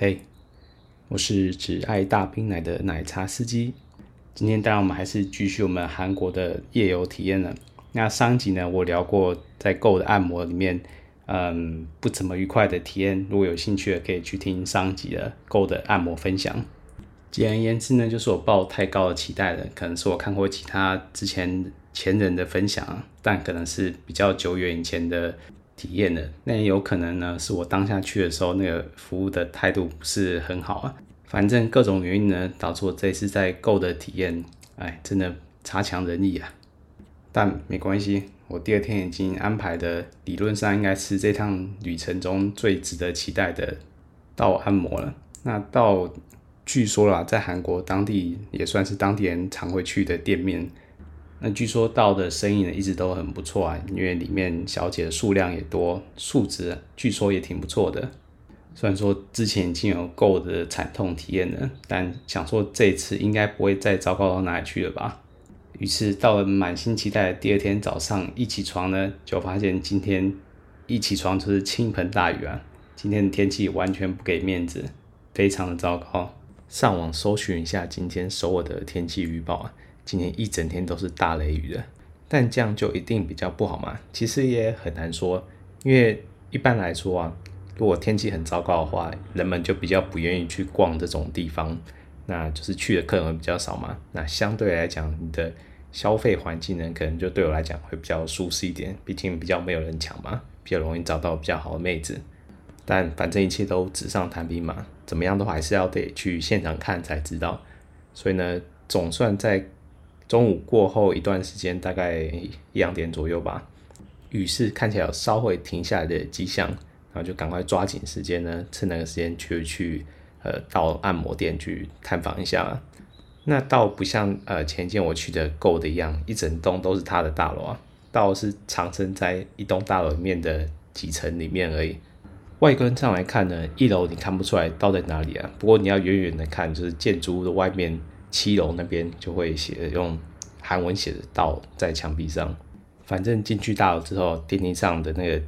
嘿我是只爱大冰奶的奶茶司机。今天当然我们还是继续我们韩国的夜游体验了。那上集呢，我聊过在 GO 的按摩里面，嗯，不怎么愉快的体验。如果有兴趣的，可以去听上集的 GO 的按摩分享。简而言之呢，就是我抱太高的期待了，可能是我看过其他之前前人的分享，但可能是比较久远以前的。体验的，那也有可能呢，是我当下去的时候，那个服务的态度不是很好啊。反正各种原因呢，导致我这次在 GO 的体验，哎，真的差强人意啊。但没关系，我第二天已经安排的，理论上应该是这趟旅程中最值得期待的到按摩了。那到据说啦，在韩国当地也算是当地人常会去的店面。那据说道的生意呢，一直都很不错啊，因为里面小姐的数量也多，素质据说也挺不错的。虽然说之前已经有够的惨痛体验了，但想说这一次应该不会再糟糕到哪里去了吧。于是到了满心期待的第二天早上一起床呢，就发现今天一起床就是倾盆大雨啊！今天的天气完全不给面子，非常的糟糕。上网搜寻一下今天首尔的天气预报啊。今天一整天都是大雷雨的，但这样就一定比较不好吗？其实也很难说，因为一般来说啊，如果天气很糟糕的话，人们就比较不愿意去逛这种地方，那就是去的客人会比较少嘛。那相对来讲，你的消费环境呢，可能就对我来讲会比较舒适一点，毕竟比较没有人抢嘛，比较容易找到比较好的妹子。但反正一切都纸上谈兵嘛，怎么样都还是要得去现场看才知道。所以呢，总算在。中午过后一段时间，大概一两点左右吧，雨势看起来有稍微停下来的迹象，然后就赶快抓紧时间呢，趁那个时间去去呃到按摩店去探访一下。那倒不像呃前一间我去的 GO 的一样，一整栋都是他的大楼啊，倒是藏身在一栋大楼里面的几层里面而已。外观上来看呢，一楼你看不出来到在哪里啊，不过你要远远的看，就是建筑物的外面。七楼那边就会写用韩文写的“道”在墙壁上。反正进去大楼之后，电梯上的那个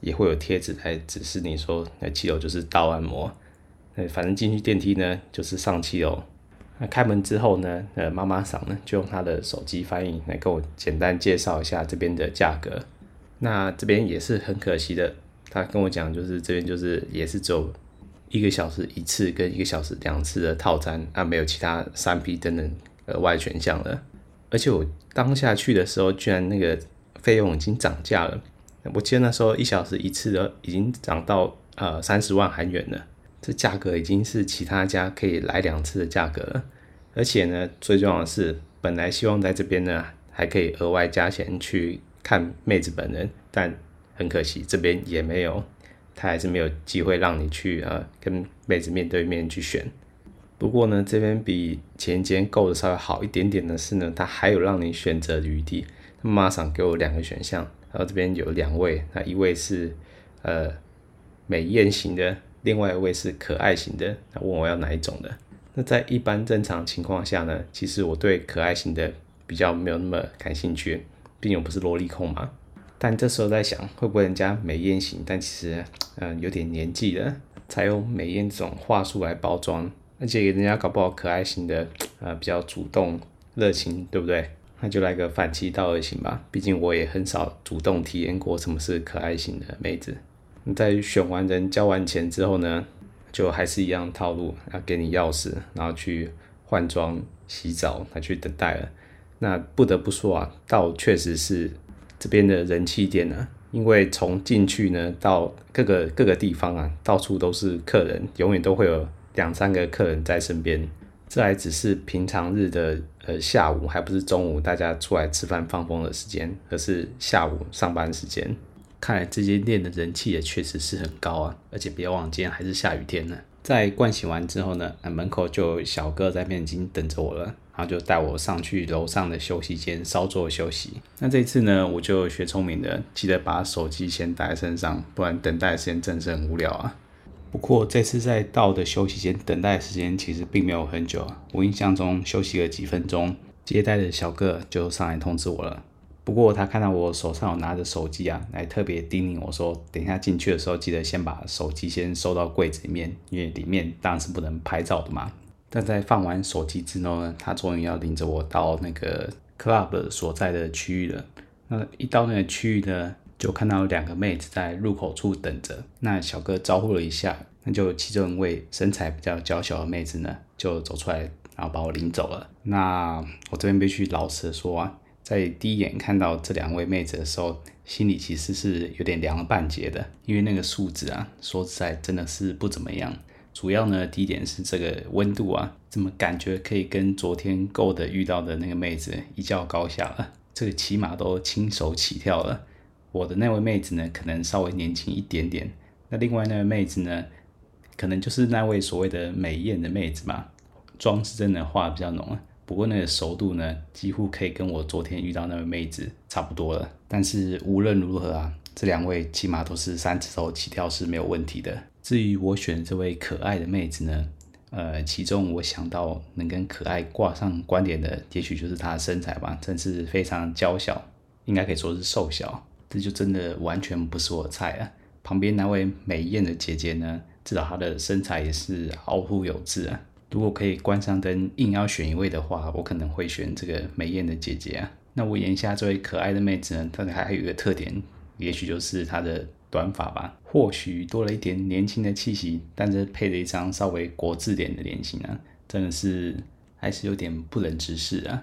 也会有贴纸来指示你说，那七楼就是道按摩。那反正进去电梯呢，就是上七楼。那开门之后呢，呃，妈妈桑呢就用她的手机翻译来跟我简单介绍一下这边的价格。那这边也是很可惜的，她跟我讲就是这边就是也是只有。一个小时一次跟一个小时两次的套餐啊，没有其他三 P 等等额外选项了。而且我当下去的时候，居然那个费用已经涨价了。我记得那时候一小时一次的已经涨到呃三十万韩元了，这价格已经是其他家可以来两次的价格了。而且呢，最重要的是，本来希望在这边呢还可以额外加钱去看妹子本人，但很可惜这边也没有。他还是没有机会让你去呃跟妹子面对面去选。不过呢，这边比前间够的稍微好一点点的是呢，他还有让你选择的余地。他马上给我两个选项，然后这边有两位，那一位是呃美艳型的，另外一位是可爱型的。他问我要哪一种的？那在一般正常情况下呢，其实我对可爱型的比较没有那么感兴趣，毕竟我不是萝莉控嘛。但这时候在想，会不会人家美艳型，但其实，嗯，有点年纪了，才用美艳这种话术来包装，而且人家搞不好可爱型的，呃，比较主动、热情，对不对？那就来个反其道而行吧。毕竟我也很少主动体验过什么是可爱型的妹子。你在选完人、交完钱之后呢，就还是一样套路，要给你钥匙，然后去换装、洗澡，来去等待了。那不得不说啊，倒确实是。这边的人气店呢，因为从进去呢到各个各个地方啊，到处都是客人，永远都会有两三个客人在身边。这还只是平常日的呃下午，还不是中午大家出来吃饭放风的时间，而是下午上班时间。看来这间店的人气也确实是很高啊，而且别忘了今天还是下雨天呢。在盥洗完之后呢，门口就有小哥在那边已经等着我了。然后就带我上去楼上的休息间稍作休息。那这次呢，我就学聪明的，记得把手机先带在身上，不然等待时间真是很无聊啊。不过这次在到的休息间等待时间其实并没有很久，我印象中休息了几分钟，接待的小哥就上来通知我了。不过他看到我手上有拿着手机啊，来特别叮咛我说，等一下进去的时候记得先把手机先收到柜子里面，因为里面当然是不能拍照的嘛。但在放完手机之后呢，他终于要领着我到那个 club 所在的区域了。那一到那个区域呢，就看到两个妹子在入口处等着。那小哥招呼了一下，那就其中一位身材比较娇小的妹子呢，就走出来，然后把我领走了。那我这边必须老实的说啊，在第一眼看到这两位妹子的时候，心里其实是有点凉了半截的，因为那个素质啊，说实在真的是不怎么样。主要呢，第一点是这个温度啊，怎么感觉可以跟昨天够的遇到的那个妹子一较高下了？这个起码都轻手起跳了。我的那位妹子呢，可能稍微年轻一点点。那另外那位妹子呢，可能就是那位所谓的美艳的妹子嘛，妆是真的化比较浓啊。不过那个熟度呢，几乎可以跟我昨天遇到那位妹子差不多了。但是无论如何啊，这两位起码都是三指头起跳是没有问题的。至于我选这位可爱的妹子呢，呃，其中我想到能跟可爱挂上关联的，也许就是她的身材吧，真是非常娇小，应该可以说是瘦小，这就真的完全不是我菜啊。旁边那位美艳的姐姐呢，至少她的身材也是凹凸有致啊。如果可以关上灯，硬要选一位的话，我可能会选这个美艳的姐姐啊。那我眼下这位可爱的妹子呢，她还有一个特点，也许就是她的。短发吧，或许多了一点年轻的气息，但是配了一张稍微国字脸的脸型啊，真的是还是有点不忍直视啊。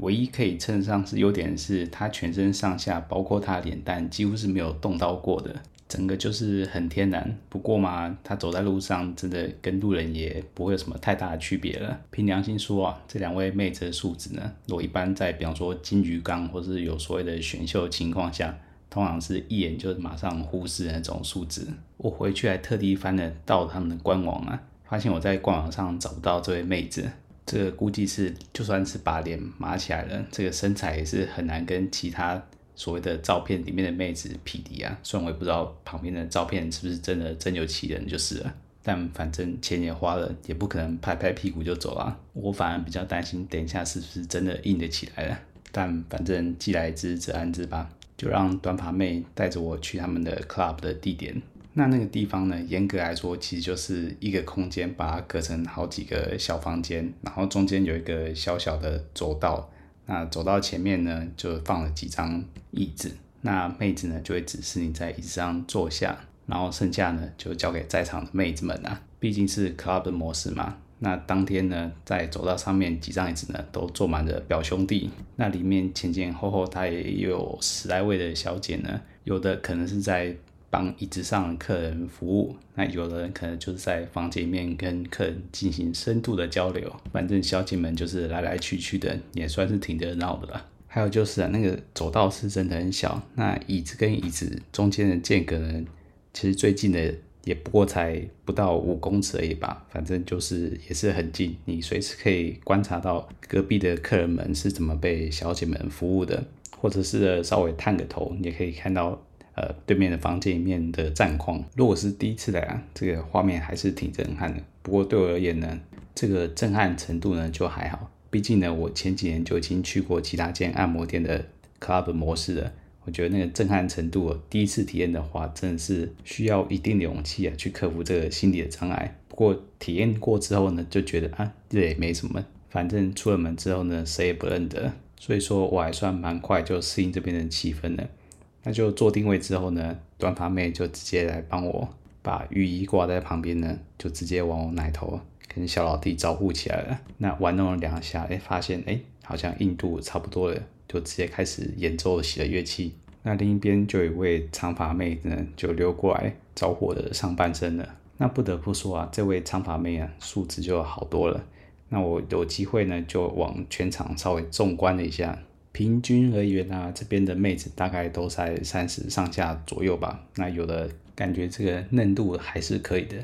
唯一可以称得上是优点的是，她全身上下，包括她脸蛋，几乎是没有动刀过的，整个就是很天然。不过嘛，他走在路上，真的跟路人也不会有什么太大的区别了。凭良心说啊，这两位妹子的素质呢，我一般在比方说金鱼缸或是有所谓的选秀情况下。通常是一眼就马上忽视那种素质。我回去还特地翻了到他们的官网啊，发现我在官网上找不到这位妹子。这个估计是就算是把脸码起来了，这个身材也是很难跟其他所谓的照片里面的妹子匹敌啊。虽然我也不知道旁边的照片是不是真的真有其人就是了，但反正钱也花了，也不可能拍拍屁股就走了。我反而比较担心，等一下是不是真的硬得起来了。但反正既来之则安之吧。就让短发妹带着我去他们的 club 的地点。那那个地方呢，严格来说，其实就是一个空间，把它隔成好几个小房间，然后中间有一个小小的走道。那走到前面呢，就放了几张椅子。那妹子呢，就会指示你在椅子上坐下，然后剩下呢，就交给在场的妹子们啊。毕竟是 club 的模式嘛。那当天呢，在走道上面几张椅子呢，都坐满了表兄弟。那里面前前后后，他也有十来位的小姐呢。有的可能是在帮椅子上的客人服务，那有的人可能就是在房间里面跟客人进行深度的交流。反正小姐们就是来来去去的，也算是挺热闹的了。还有就是啊，那个走道是真的很小，那椅子跟椅子中间的间隔呢，其实最近的。也不过才不到五公尺而已吧，反正就是也是很近，你随时可以观察到隔壁的客人们是怎么被小姐们服务的，或者是稍微探个头，你也可以看到呃对面的房间里面的战况。如果是第一次来啊，这个画面还是挺震撼的。不过对我而言呢，这个震撼程度呢就还好，毕竟呢我前几年就已经去过其他间按摩店的 club 模式了。我觉得那个震撼程度，第一次体验的话，真的是需要一定的勇气啊，去克服这个心理的障碍。不过体验过之后呢，就觉得啊，这也没什么，反正出了门之后呢，谁也不认得。所以说我还算蛮快就适应这边的气氛了。那就做定位之后呢，短发妹就直接来帮我把浴衣挂在旁边呢，就直接往我奶头跟小老弟招呼起来了。那玩弄了两下，哎，发现哎，好像硬度差不多了。就直接开始演奏起了乐器，那另一边就有一位长发妹呢，就溜过来招呼我的上半身了。那不得不说啊，这位长发妹啊，素质就好多了。那我有机会呢，就往全场稍微纵观了一下，平均而言啊，这边的妹子大概都在三十上下左右吧。那有的感觉这个嫩度还是可以的，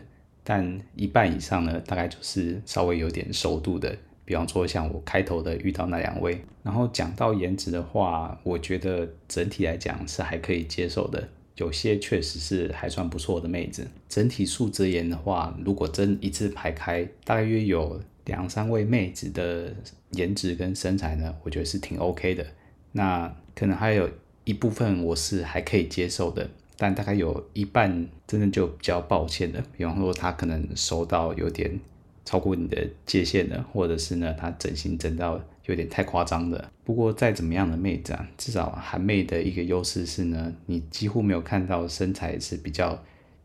但一半以上呢，大概就是稍微有点熟度的。比方说，像我开头的遇到那两位，然后讲到颜值的话，我觉得整体来讲是还可以接受的，有些确实是还算不错的妹子。整体素质言的话，如果真一字排开，大约有两三位妹子的颜值跟身材呢，我觉得是挺 OK 的。那可能还有一部分我是还可以接受的，但大概有一半真的就比较抱歉的。比方说，他可能收到有点超过你的界限了，或者是呢，他整形整到有点太夸张了。不过再怎么样的妹子啊，至少韩妹的一个优势是呢，你几乎没有看到身材是比较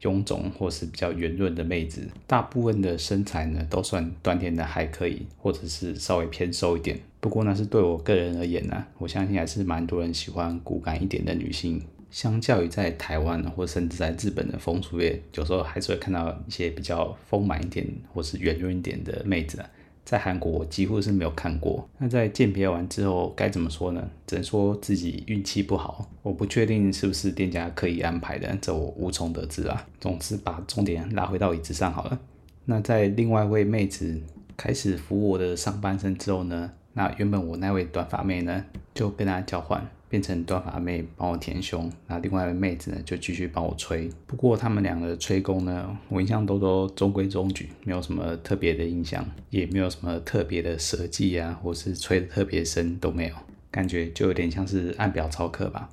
臃肿或是比较圆润的妹子，大部分的身材呢都算锻炼的还可以，或者是稍微偏瘦一点。不过呢，是对我个人而言呢、我相信还是蛮多人喜欢骨感一点的女性。相较于在台湾或甚至在日本的风俗业，有时候还是会看到一些比较丰满一点或是圆润一点的妹子。在韩国我几乎是没有看过。那在鉴别完之后该怎么说呢？只能说自己运气不好。我不确定是不是店家刻意安排的，这我无从得知啊。总之把重点拉回到椅子上好了。那在另外位妹子开始扶我的上半身之后呢，那原本我那位短发妹呢就跟她交换。变成短发妹帮我填胸，那另外一位妹子呢就继续帮我吹。不过他们两个吹功呢，我印象都都中规中矩，没有什么特别的印象，也没有什么特别的设计啊，或是吹得特别深都没有，感觉就有点像是按表操课吧。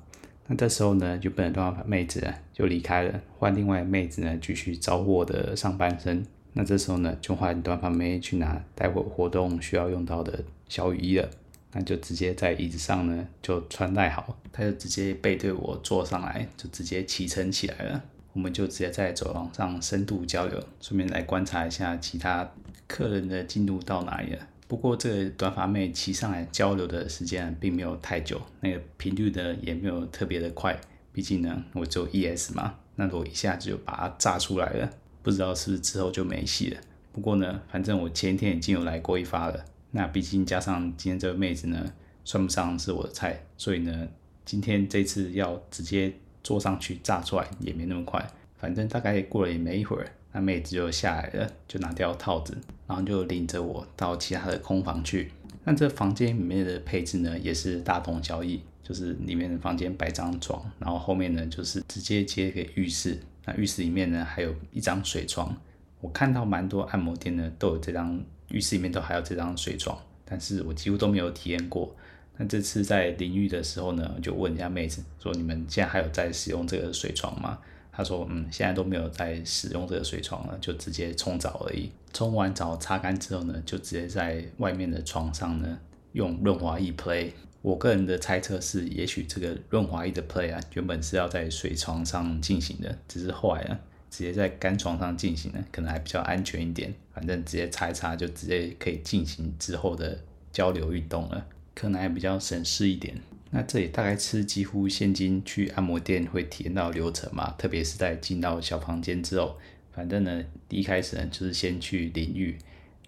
那这时候呢，就本来短发妹子就离开了，换另外一位妹子呢继续招呼我的上半身。那这时候呢，就换短发妹去拿待会活动需要用到的小雨衣了。那就直接在椅子上呢，就穿戴好，他就直接背对我坐上来，就直接骑乘起来了。我们就直接在走廊上深度交流，顺便来观察一下其他客人的进度到哪里了。不过这个短发妹骑上来交流的时间并没有太久，那个频率呢也没有特别的快，毕竟呢我只有 ES 嘛，那我一下子就把它炸出来了，不知道是不是之后就没戏了。不过呢，反正我前一天已经有来过一发了。那毕竟加上今天这个妹子呢，算不上是我的菜，所以呢，今天这次要直接坐上去炸出来也没那么快。反正大概过了也没一会儿，那妹子就下来了，就拿掉套子，然后就领着我到其他的空房去。那这房间里面的配置呢，也是大同小异，就是里面的房间摆张床，然后后面呢就是直接接给浴室。那浴室里面呢还有一张水床，我看到蛮多按摩店呢都有这张。浴室里面都还有这张水床，但是我几乎都没有体验过。那这次在淋浴的时候呢，就问一下妹子说：“你们现在还有在使用这个水床吗？”她说：“嗯，现在都没有在使用这个水床了，就直接冲澡而已。冲完澡擦干之后呢，就直接在外面的床上呢用润滑液 play。我个人的猜测是，也许这个润滑液的 play 啊，原本是要在水床上进行的，只是后来呢。”直接在干床上进行呢，可能还比较安全一点。反正直接擦一擦，就直接可以进行之后的交流运动了，可能还比较省事一点。那这里大概是几乎现今去按摩店会体验到流程嘛，特别是在进到小房间之后，反正呢，第一开始呢就是先去淋浴，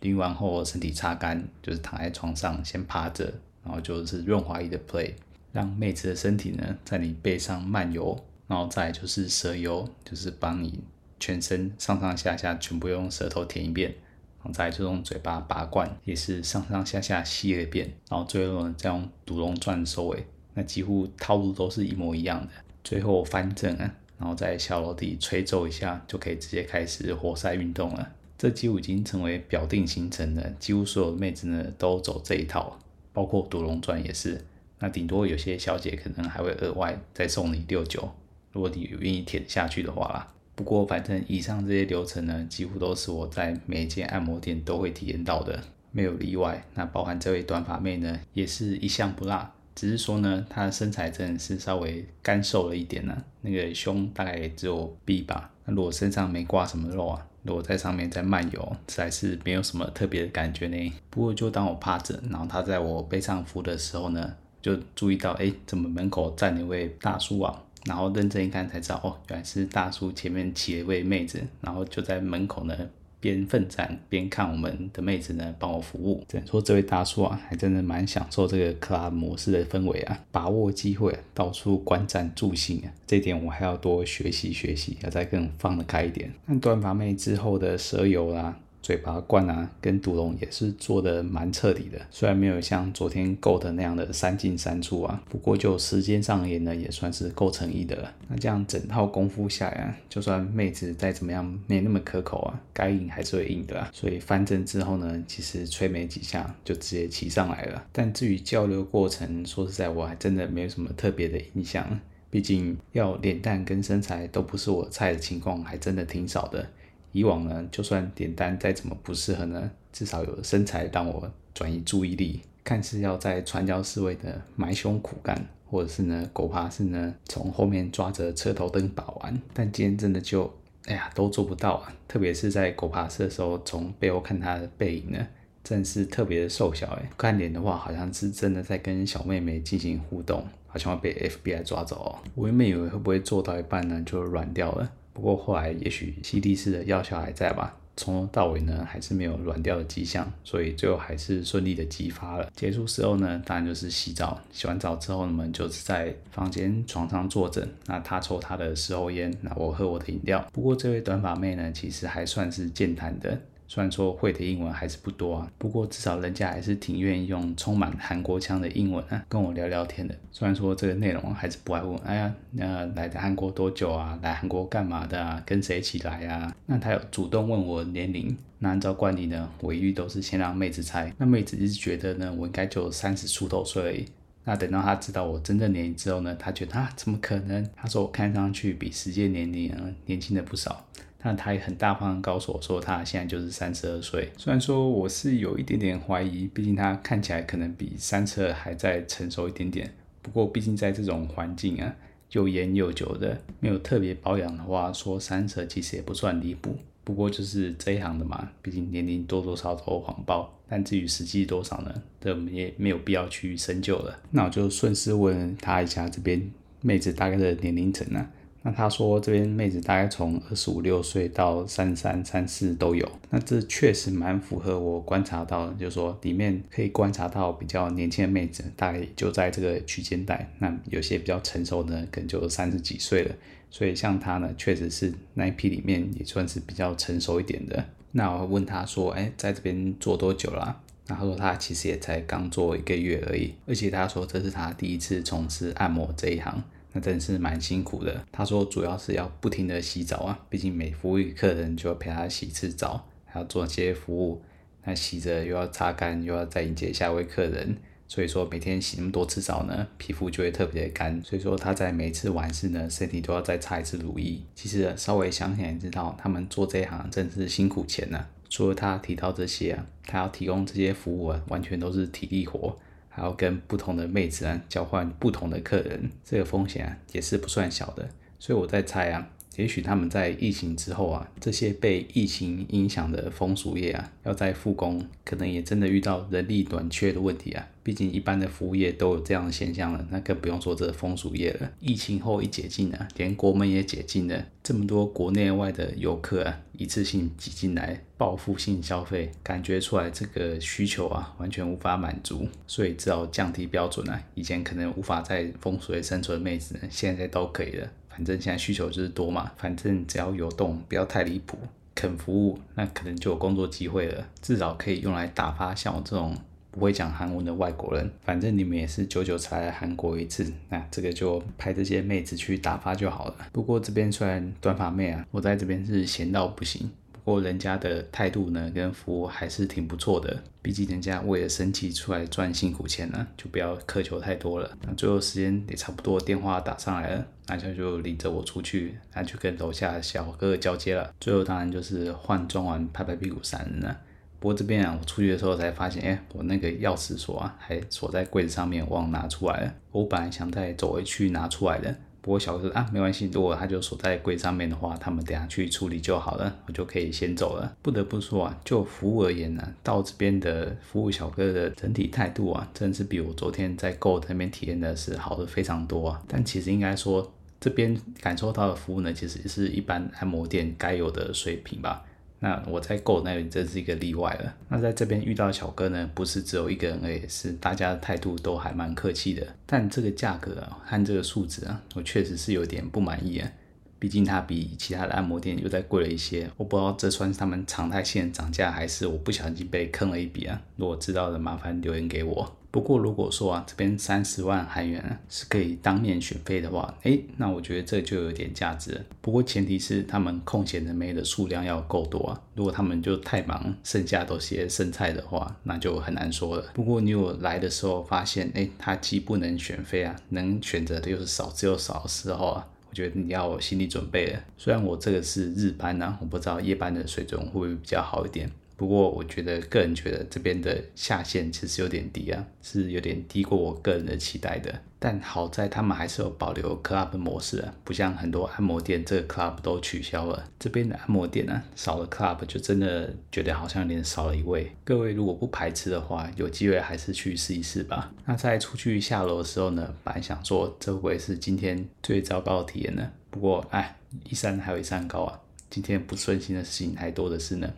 淋完后身体擦干，就是躺在床上先趴着，然后就是润滑液的 play，让妹子的身体呢在你背上漫游，然后再就是蛇游，就是帮你。全身上上下下全部用舌头舔一遍，然后再就用嘴巴拔罐，也是上上下下吸了一遍，然后最后呢再用独龙钻收尾，那几乎套路都是一模一样的。最后翻正啊，然后在小楼底吹奏一下，就可以直接开始活塞运动了。这几乎已经成为表定行程了，几乎所有的妹子呢都走这一套，包括独龙钻也是。那顶多有些小姐可能还会额外再送你六九，如果你愿意舔下去的话啦。不过，反正以上这些流程呢，几乎都是我在每一间按摩店都会体验到的，没有例外。那包含这位短发妹呢，也是一向不辣。只是说呢，她的身材真的是稍微干瘦了一点呢、那个胸大概也只有 B 吧。那如果身上没挂什么肉啊，如果在上面在漫游，实在是没有什么特别的感觉呢。不过就当我趴着，然后她在我背上扶的时候呢，就注意到，哎，怎么门口站了一位大叔啊？然后认真一看才知道，哦，原来是大叔前面骑了一位妹子，然后就在门口呢边奋战边看我们的妹子呢帮我服务。只能说这位大叔啊，还真的蛮享受这个 club 模式的氛围啊，把握机会到处观战助兴啊，这点我还要多学习学习，要再更放得开一点。那短发妹之后的蛇油啦、嘴巴冠啊，跟毒龙也是做的蛮彻底的。虽然没有像昨天 Gold 那样的三进三出啊，不过就时间上而言呢，也算是够诚意的了。那这样整套功夫下来啊，就算妹子再怎么样没那么可口啊，该硬还是会硬的啊。所以翻正之后呢，其实吹没几下就直接骑上来了。但至于交流过程，说实在我还真的没有什么特别的印象。毕竟要脸蛋跟身材都不是我菜的情况，还真的挺少的。以往呢，就算点单再怎么不适合呢，至少有身材让我转移注意力。看似要在传教士位的埋胸苦干，或者是呢狗爬式呢从后面抓着车头灯把玩，但今天真的就哎呀都做不到啊！特别是在狗爬式的时候，从背后看他的背影呢，真是特别的瘦小哎。看脸的话，好像是真的在跟小妹妹进行互动。好像要被 FBI 抓走哦，我原本以为会不会做到一半呢就软掉了，不过后来也许西地式的药效还在吧，从头到尾呢还是没有软掉的迹象，所以最后还是顺利的激发了。结束时候呢，当然就是洗澡，洗完澡之后呢，我们就是在房间床上坐着，那他抽他的事后烟，那我喝我的饮料。不过这位短发妹呢，其实还算是健谈的。虽然说会的英文还是不多啊，不过至少人家还是挺愿意用充满韩国腔的英文啊跟我聊聊天的。虽然说这个内容还是不爱问，哎呀，那来的韩国多久啊？来韩国干嘛的啊？跟谁一起来啊？那他有主动问我年龄，那按照惯例呢，我一律都是先让妹子猜。那妹子一直觉得呢，我应该就三十出头岁而已。那等到他知道我真正年龄之后呢，他觉得啊，怎么可能？他说我看上去比实际年龄啊年轻了不少。那他也很大方告诉我说，他现在就是三十二岁。虽然说我是有一点点怀疑，毕竟他看起来可能比三十二还再成熟一点点。不过毕竟在这种环境啊，又烟又酒的，没有特别保养的话，说三十二其实也不算离谱。不过就是这一行的嘛，毕竟年龄多多少少都谎报。但至于实际多少呢？这我们也没有必要去深究了。那我就顺势问他一下，这边妹子大概的年龄层呢？那他说这边妹子大概从二十五六岁到三三三四都有，那这确实蛮符合我观察到的，就是说里面可以观察到比较年轻的妹子，大概就在这个区间带。那有些比较成熟的，可能就三十几岁了。所以像他呢，确实是那一批里面也算是比较成熟一点的。那我问他说，哎，在这边做多久了啊？那他说他其实也才刚做一个月而已，而且他说这是他第一次从事按摩这一行。那真是蛮辛苦的。他说主要是要不停的洗澡啊，毕竟每服务一个客人就要陪他洗一次澡，还要做些服务。那洗着又要擦干，又要再迎接下一位客人，所以说每天洗那么多次澡呢，皮肤就会特别的干。所以说他在每次完事呢，身体都要再擦一次乳液。其实稍微想想也知道，他们做这一行真是辛苦钱呢、啊。除了他提到这些啊，他要提供这些服务啊，完全都是体力活。还要跟不同的妹子啊交换不同的客人，这个风险啊也是不算小的。所以我在猜啊，也许他们在疫情之后啊，这些被疫情影响的风俗业啊，要再复工，可能也真的遇到人力短缺的问题啊。毕竟一般的服务业都有这样的现象了，那更不用说这风俗业了。疫情后一解禁啊，连国门也解禁了，这么多国内外的游客啊，一次性挤进来，报复性消费，感觉出来这个需求啊，完全无法满足，所以只好降低标准啊。以前可能无法在风俗业生存的妹子，现在都可以了。反正现在需求就是多嘛，反正只要有动，不要太离谱，肯服务，那可能就有工作机会了，至少可以用来打发像我这种。不会讲韩文的外国人，反正你们也是久久才来韩国一次，那这个就派这些妹子去打发就好了。不过这边虽然短发妹啊，我在这边是闲到不行，不过人家的态度呢跟服务还是挺不错的。毕竟人家为了生计出来赚辛苦钱呢，就不要苛求太多了。那最后时间也差不多，电话打上来了，那就就领着我出去，那就跟楼下小哥哥交接了。最后当然就是换装完拍拍屁股闪人了。不过这边啊，我出去的时候才发现，哎，我那个钥匙锁啊，还锁在柜子上面，忘拿出来了。我本来想再走回去拿出来的，不过小哥说啊，没关系，如果他就锁在柜上面的话，他们等下去处理就好了，我就可以先走了。不得不说啊，就服务而言呢，到这边的服务小哥的整体态度啊，真是比我昨天在 Go 那边体验的是好的非常多啊。但其实应该说，这边感受到的服务呢，其实是一般按摩店该有的水平吧。那我在 Go 那边真是一个例外了。那在这边遇到小哥呢，不是只有一个人而已，是大家的态度都还蛮客气的。但这个价格啊，和这个数值啊，我确实是有点不满意啊。毕竟它比其他的按摩店又再贵了一些。我不知道这算是他们常态性的涨价，还是我不小心被坑了一笔啊？如果知道的，麻烦留言给我。不过如果说啊，这边三十万韩元是可以当面选妃的话，诶，那我觉得这就有点价值了。不过前提是他们空闲的妹的数量要够多啊。如果他们就太忙，剩下都是些剩菜的话，那就很难说了。不过你有来的时候发现，诶，他既不能选妃啊，能选择的又是少之又少的时候啊，我觉得你要有心理准备了。虽然我这个是日班啊，我不知道夜班的水准会不会比较好一点。不过，我觉得个人觉得这边的下限其实有点低啊，是有点低过我个人的期待的。但好在他们还是有保留 club 模式啊，不像很多按摩店这个 club 都取消了。这边的按摩店呢、啊，少了 club 就真的觉得好像有点少了一位。各位如果不排斥的话，有机会还是去试一试吧。那在出去下楼的时候呢，本来想说这会是今天最糟糕的体验呢？不过哎，一山还有一山高啊，今天不顺心的事情太多的是呢。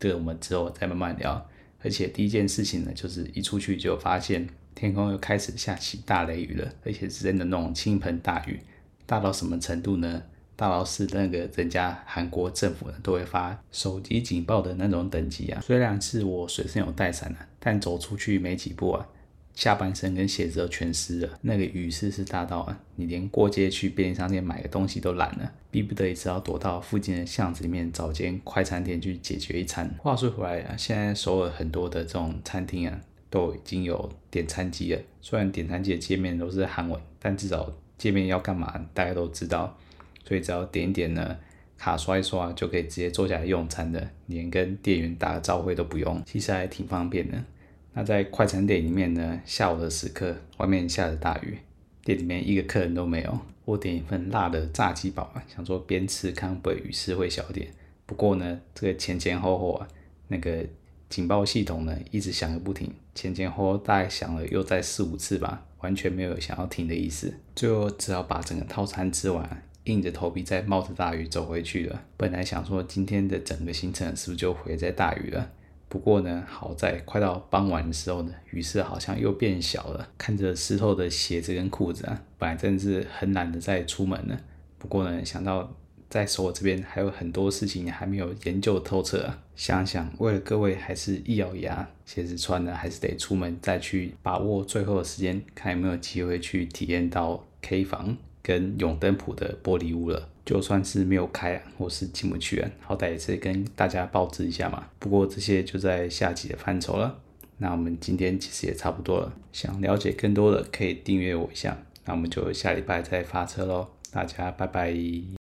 这我们之后再慢慢聊。而且第一件事情呢，就是一出去就发现天空又开始下起大雷雨了，而且是真的那种倾盆大雨，大到什么程度呢？大到是那个人家韩国政府都会发手机警报的那种等级啊。虽然是我随身有带伞啊，但走出去没几步啊。下半身跟鞋子都全湿了，那个雨势是大到啊，你连过街去便利商店买个东西都懒了，逼不得已只好躲到附近的巷子里面找间快餐店去解决一餐。话说回来啊，现在首尔很多的这种餐厅啊，都已经有点餐机了。虽然点餐机的界面都是韩文，但至少界面要干嘛大家都知道，所以只要点一点呢，卡刷一刷就可以直接坐下来用餐的，连跟店员打个招呼都不用，其实还挺方便的。那在快餐店里面呢，下午的时刻，外面下着大雨，店里面一个客人都没有。我点一份辣的炸鸡堡啊，想说边吃看会不会雨势会小点。不过呢，这个前前后后啊，那个警报系统呢一直响个不停，前前后后大概响了又在四五次吧，完全没有想要停的意思。最后只好把整个套餐吃完，硬着头皮再冒着大雨走回去了。本来想说今天的整个行程是不是就毁在大雨了？不过呢，好在快到傍晚的时候呢，雨势好像又变小了。看着湿透的鞋子跟裤子啊，本来真是很懒得再出门了。不过呢，想到在首尔这边还有很多事情还没有研究透彻啊，想想为了各位还是一咬牙，鞋子穿了还是得出门再去把握最后的时间，看有没有机会去体验到 K 房跟永登浦的玻璃屋了。就算是没有开啊，或是进不去啊，好歹也是跟大家报知一下嘛。不过这些就在下集的范畴了。那我们今天其实也差不多了，想了解更多的可以订阅我一下。那我们就下礼拜再发车喽，大家拜拜。